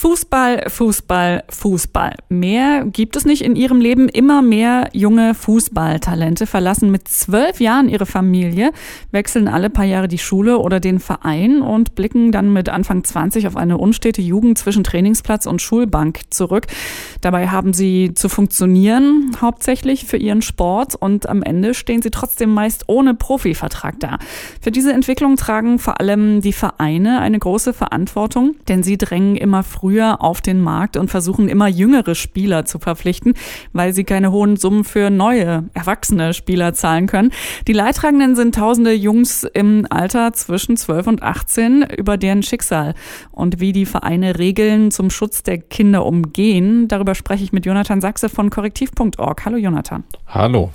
Fußball, Fußball, Fußball. Mehr gibt es nicht in ihrem Leben. Immer mehr junge Fußballtalente verlassen mit zwölf Jahren ihre Familie, wechseln alle paar Jahre die Schule oder den Verein und blicken dann mit Anfang 20 auf eine unstete Jugend zwischen Trainingsplatz und Schulbank zurück. Dabei haben sie zu funktionieren, hauptsächlich für ihren Sport und am Ende stehen sie trotzdem meist ohne Profivertrag da. Für diese Entwicklung tragen vor allem die Vereine eine große Verantwortung, denn sie drängen immer früher früher auf den Markt und versuchen immer jüngere Spieler zu verpflichten, weil sie keine hohen Summen für neue, erwachsene Spieler zahlen können. Die Leidtragenden sind tausende Jungs im Alter zwischen 12 und 18, über deren Schicksal und wie die Vereine Regeln zum Schutz der Kinder umgehen. Darüber spreche ich mit Jonathan Sachse von korrektiv.org. Hallo Jonathan. Hallo.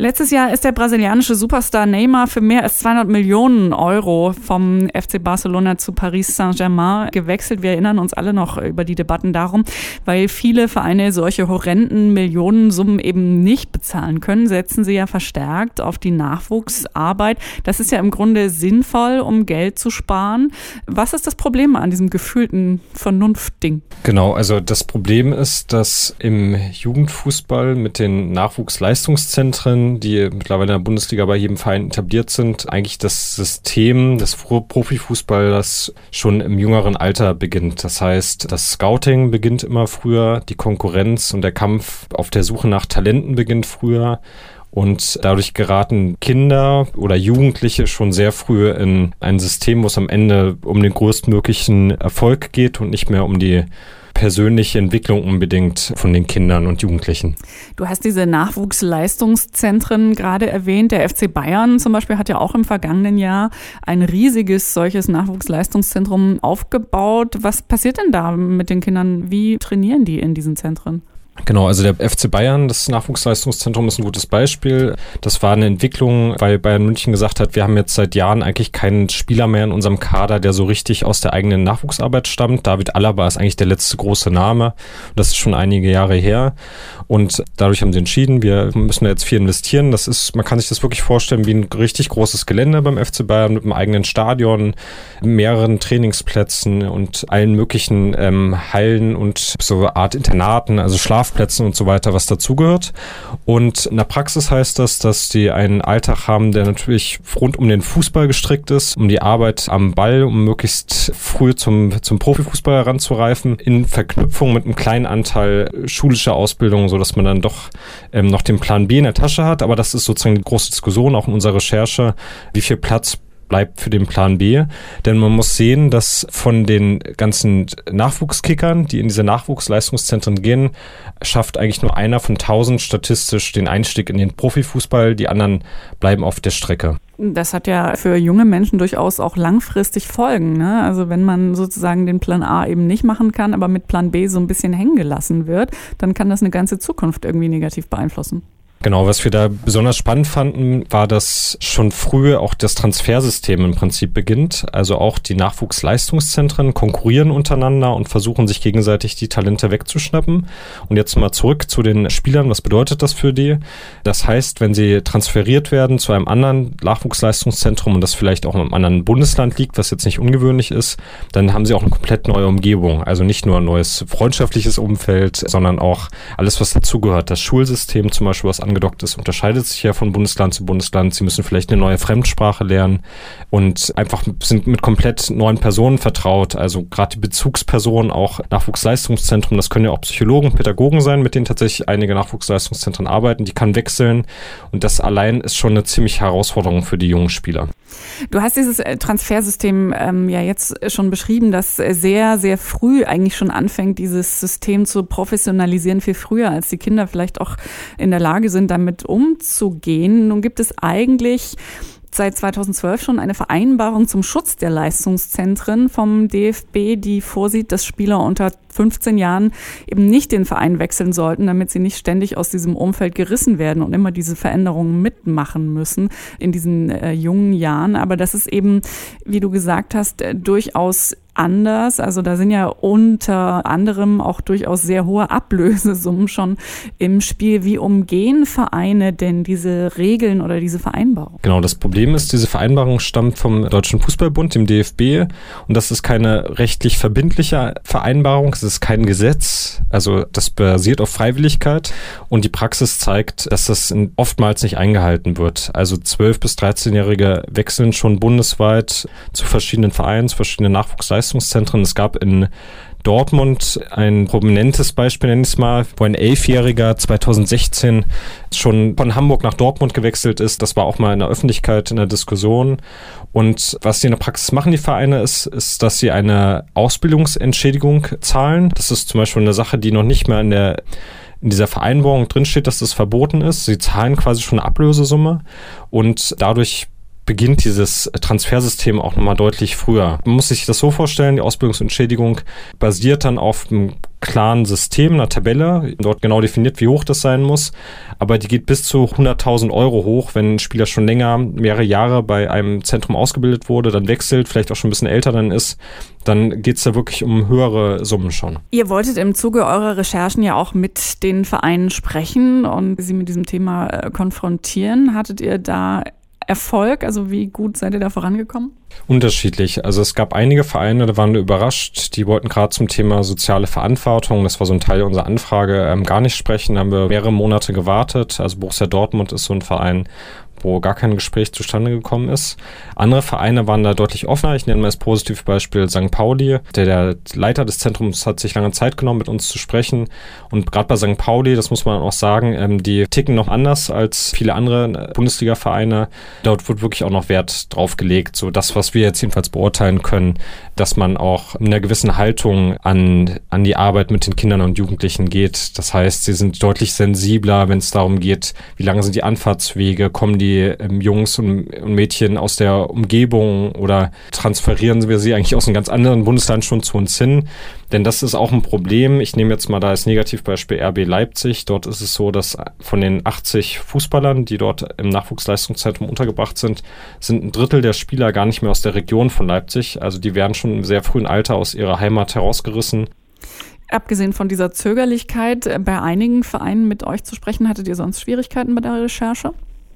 Letztes Jahr ist der brasilianische Superstar Neymar für mehr als 200 Millionen Euro vom FC Barcelona zu Paris Saint-Germain gewechselt. Wir erinnern uns alle noch über die Debatten darum, weil viele Vereine solche horrenden Millionensummen eben nicht bezahlen können, setzen sie ja verstärkt auf die Nachwuchsarbeit. Das ist ja im Grunde sinnvoll, um Geld zu sparen. Was ist das Problem an diesem gefühlten Vernunftding? Genau, also das Problem ist, dass im Jugendfußball mit den Nachwuchsleistungszentren die mittlerweile in der Bundesliga bei jedem Verein etabliert sind, eigentlich das System des Profifußballers schon im jüngeren Alter beginnt. Das heißt, das Scouting beginnt immer früher, die Konkurrenz und der Kampf auf der Suche nach Talenten beginnt früher. Und dadurch geraten Kinder oder Jugendliche schon sehr früh in ein System, wo es am Ende um den größtmöglichen Erfolg geht und nicht mehr um die persönliche Entwicklung unbedingt von den Kindern und Jugendlichen. Du hast diese Nachwuchsleistungszentren gerade erwähnt. Der FC Bayern zum Beispiel hat ja auch im vergangenen Jahr ein riesiges solches Nachwuchsleistungszentrum aufgebaut. Was passiert denn da mit den Kindern? Wie trainieren die in diesen Zentren? Genau, also der FC Bayern, das Nachwuchsleistungszentrum ist ein gutes Beispiel. Das war eine Entwicklung, weil Bayern München gesagt hat, wir haben jetzt seit Jahren eigentlich keinen Spieler mehr in unserem Kader, der so richtig aus der eigenen Nachwuchsarbeit stammt. David Alaba ist eigentlich der letzte große Name. Das ist schon einige Jahre her. Und dadurch haben sie entschieden, wir müssen da jetzt viel investieren. Das ist, man kann sich das wirklich vorstellen wie ein richtig großes Gelände beim FC Bayern mit einem eigenen Stadion, mehreren Trainingsplätzen und allen möglichen ähm, Hallen und so Art Internaten, also Schlaf Schlafplätzen und so weiter, was dazugehört. Und in der Praxis heißt das, dass die einen Alltag haben, der natürlich rund um den Fußball gestrickt ist, um die Arbeit am Ball, um möglichst früh zum, zum Profifußball heranzureifen, in Verknüpfung mit einem kleinen Anteil schulischer Ausbildung, so dass man dann doch ähm, noch den Plan B in der Tasche hat. Aber das ist sozusagen die große Diskussion auch in unserer Recherche, wie viel Platz bleibt für den Plan B. Denn man muss sehen, dass von den ganzen Nachwuchskickern, die in diese Nachwuchsleistungszentren gehen, schafft eigentlich nur einer von tausend statistisch den Einstieg in den Profifußball. Die anderen bleiben auf der Strecke. Das hat ja für junge Menschen durchaus auch langfristig Folgen. Ne? Also wenn man sozusagen den Plan A eben nicht machen kann, aber mit Plan B so ein bisschen hängen gelassen wird, dann kann das eine ganze Zukunft irgendwie negativ beeinflussen. Genau, was wir da besonders spannend fanden, war, dass schon früh auch das Transfersystem im Prinzip beginnt. Also auch die Nachwuchsleistungszentren konkurrieren untereinander und versuchen sich gegenseitig die Talente wegzuschnappen. Und jetzt mal zurück zu den Spielern. Was bedeutet das für die? Das heißt, wenn sie transferiert werden zu einem anderen Nachwuchsleistungszentrum und das vielleicht auch in einem anderen Bundesland liegt, was jetzt nicht ungewöhnlich ist, dann haben sie auch eine komplett neue Umgebung. Also nicht nur ein neues freundschaftliches Umfeld, sondern auch alles, was dazugehört. Das Schulsystem zum Beispiel, was angedockt ist, unterscheidet sich ja von Bundesland zu Bundesland. Sie müssen vielleicht eine neue Fremdsprache lernen und einfach sind mit komplett neuen Personen vertraut. Also gerade die Bezugspersonen, auch Nachwuchsleistungszentrum, das können ja auch Psychologen, Pädagogen sein, mit denen tatsächlich einige Nachwuchsleistungszentren arbeiten. Die kann wechseln und das allein ist schon eine ziemlich Herausforderung für die jungen Spieler. Du hast dieses äh, Transfersystem ähm, ja jetzt schon beschrieben, das sehr, sehr früh eigentlich schon anfängt, dieses System zu professionalisieren, viel früher, als die Kinder vielleicht auch in der Lage sind, damit umzugehen. Nun gibt es eigentlich seit 2012 schon eine Vereinbarung zum Schutz der Leistungszentren vom DFB, die vorsieht, dass Spieler unter 15 Jahren eben nicht den Verein wechseln sollten, damit sie nicht ständig aus diesem Umfeld gerissen werden und immer diese Veränderungen mitmachen müssen in diesen äh, jungen Jahren. Aber das ist eben, wie du gesagt hast, äh, durchaus anders. Also da sind ja unter anderem auch durchaus sehr hohe Ablösesummen schon im Spiel. Wie umgehen Vereine denn diese Regeln oder diese Vereinbarung? Genau, das Problem ist, diese Vereinbarung stammt vom Deutschen Fußballbund, dem DFB. Und das ist keine rechtlich verbindliche Vereinbarung, es ist kein Gesetz. Also das basiert auf Freiwilligkeit. Und die Praxis zeigt, dass das oftmals nicht eingehalten wird. Also 12- bis 13-Jährige wechseln schon bundesweit zu verschiedenen Vereinen, zu verschiedenen Nachwuchsleistungen Leistungszentren. Es gab in Dortmund ein prominentes Beispiel, nenne ich es mal, wo ein Elfjähriger 2016 schon von Hamburg nach Dortmund gewechselt ist. Das war auch mal in der Öffentlichkeit in der Diskussion. Und was die in der Praxis machen, die Vereine, ist, ist, dass sie eine Ausbildungsentschädigung zahlen. Das ist zum Beispiel eine Sache, die noch nicht mehr in der in dieser Vereinbarung drinsteht, dass das verboten ist. Sie zahlen quasi schon eine Ablösesumme und dadurch beginnt dieses Transfersystem auch nochmal deutlich früher. Man muss sich das so vorstellen, die Ausbildungsentschädigung basiert dann auf einem klaren System, einer Tabelle, dort genau definiert, wie hoch das sein muss, aber die geht bis zu 100.000 Euro hoch, wenn ein Spieler schon länger, mehrere Jahre bei einem Zentrum ausgebildet wurde, dann wechselt, vielleicht auch schon ein bisschen älter dann ist, dann geht es da wirklich um höhere Summen schon. Ihr wolltet im Zuge eurer Recherchen ja auch mit den Vereinen sprechen und sie mit diesem Thema äh, konfrontieren. Hattet ihr da Erfolg? Also wie gut seid ihr da vorangekommen? Unterschiedlich. Also es gab einige Vereine, da waren wir überrascht, die wollten gerade zum Thema soziale Verantwortung, das war so ein Teil unserer Anfrage, ähm, gar nicht sprechen. Da haben wir mehrere Monate gewartet. Also Borussia Dortmund ist so ein Verein, wo gar kein Gespräch zustande gekommen ist. Andere Vereine waren da deutlich offener. Ich nenne mal als Positivbeispiel St. Pauli. Der, der Leiter des Zentrums hat sich lange Zeit genommen, mit uns zu sprechen. Und gerade bei St. Pauli, das muss man auch sagen, ähm, die ticken noch anders als viele andere Bundesliga-Vereine. Dort wird wirklich auch noch Wert drauf gelegt. So das, was wir jetzt jedenfalls beurteilen können, dass man auch in einer gewissen Haltung an, an die Arbeit mit den Kindern und Jugendlichen geht. Das heißt, sie sind deutlich sensibler, wenn es darum geht, wie lange sind die Anfahrtswege, kommen die ähm, Jungs und, und, Mädchen aus der Umgebung oder transferieren wir sie eigentlich aus einem ganz anderen Bundesland schon zu uns hin? Denn das ist auch ein Problem. Ich nehme jetzt mal da als Negativbeispiel RB Leipzig. Dort ist es so, dass von den 80 Fußballern, die dort im Nachwuchsleistungszentrum untergebracht sind, sind ein Drittel der Spieler gar nicht mehr aus der Region von Leipzig. Also die werden schon im sehr frühen Alter aus ihrer Heimat herausgerissen. Abgesehen von dieser Zögerlichkeit, äh, bei einigen Vereinen mit euch zu sprechen, hattet ihr sonst Schwierigkeiten bei der Recherche?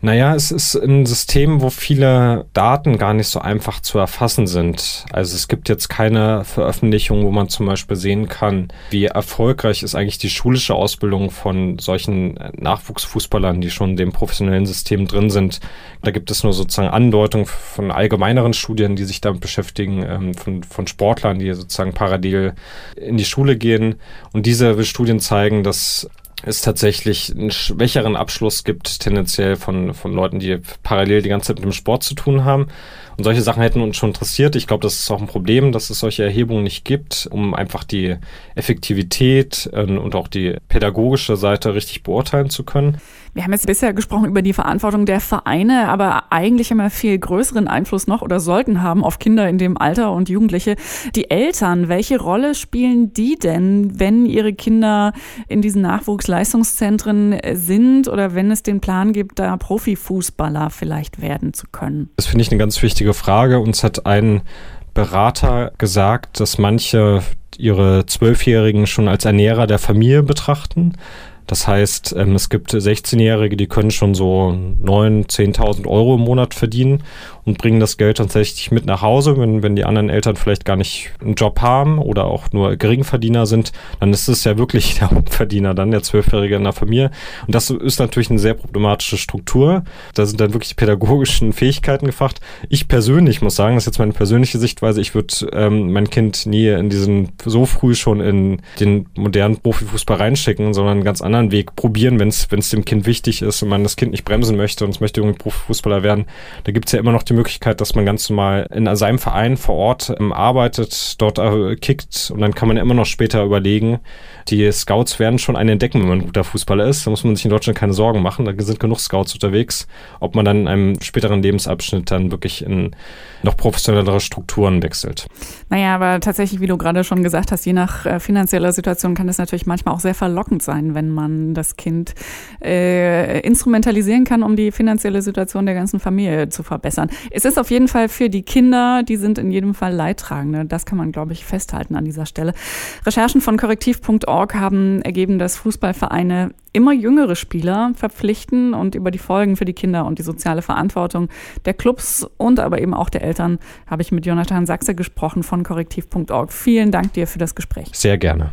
Naja, es ist ein System, wo viele Daten gar nicht so einfach zu erfassen sind. Also es gibt jetzt keine Veröffentlichung, wo man zum Beispiel sehen kann, wie erfolgreich ist eigentlich die schulische Ausbildung von solchen Nachwuchsfußballern, die schon in dem professionellen System drin sind. Da gibt es nur sozusagen Andeutungen von allgemeineren Studien, die sich damit beschäftigen, ähm, von, von Sportlern, die sozusagen parallel in die Schule gehen. Und diese Studien zeigen, dass es tatsächlich einen schwächeren Abschluss gibt, tendenziell von, von Leuten, die parallel die ganze Zeit mit dem Sport zu tun haben. Und solche Sachen hätten uns schon interessiert. Ich glaube, das ist auch ein Problem, dass es solche Erhebungen nicht gibt, um einfach die Effektivität äh, und auch die pädagogische Seite richtig beurteilen zu können. Wir haben jetzt bisher gesprochen über die Verantwortung der Vereine, aber eigentlich haben wir viel größeren Einfluss noch oder sollten haben auf Kinder in dem Alter und Jugendliche. Die Eltern, welche Rolle spielen die denn, wenn ihre Kinder in diesen Nachwuchsleistungszentren sind oder wenn es den Plan gibt, da Profifußballer vielleicht werden zu können? Das finde ich eine ganz wichtige Frage. Uns hat ein Berater gesagt, dass manche ihre Zwölfjährigen schon als Ernährer der Familie betrachten. Das heißt, ähm, es gibt 16-Jährige, die können schon so 9.000, 10.000 Euro im Monat verdienen und bringen das Geld tatsächlich mit nach Hause. Wenn, wenn die anderen Eltern vielleicht gar nicht einen Job haben oder auch nur Geringverdiener sind, dann ist es ja wirklich der Hauptverdiener dann, der Zwölfjährige in der Familie. Und das ist natürlich eine sehr problematische Struktur. Da sind dann wirklich die pädagogischen Fähigkeiten gefragt. Ich persönlich muss sagen, das ist jetzt meine persönliche Sichtweise, ich würde ähm, mein Kind nie in diesen, so früh schon in den modernen Profifußball reinschicken, sondern ganz anderen Weg probieren, wenn es dem Kind wichtig ist und man das Kind nicht bremsen möchte und es möchte irgendwie Profifußballer werden. Da gibt es ja immer noch die Möglichkeit, dass man ganz normal in seinem Verein vor Ort ähm, arbeitet, dort äh, kickt und dann kann man immer noch später überlegen. Die Scouts werden schon einen entdecken, wenn man ein guter Fußballer ist. Da muss man sich in Deutschland keine Sorgen machen. Da sind genug Scouts unterwegs. Ob man dann in einem späteren Lebensabschnitt dann wirklich in noch professionellere Strukturen wechselt. Naja, aber tatsächlich, wie du gerade schon gesagt hast, je nach äh, finanzieller Situation kann es natürlich manchmal auch sehr verlockend sein, wenn man das Kind äh, instrumentalisieren kann, um die finanzielle Situation der ganzen Familie zu verbessern. Es ist auf jeden Fall für die Kinder, die sind in jedem Fall Leidtragende. Das kann man, glaube ich, festhalten an dieser Stelle. Recherchen von korrektiv.org haben ergeben, dass Fußballvereine immer jüngere Spieler verpflichten und über die Folgen für die Kinder und die soziale Verantwortung der Clubs und aber eben auch der Eltern habe ich mit Jonathan Sachse gesprochen von korrektiv.org. Vielen Dank dir für das Gespräch. Sehr gerne.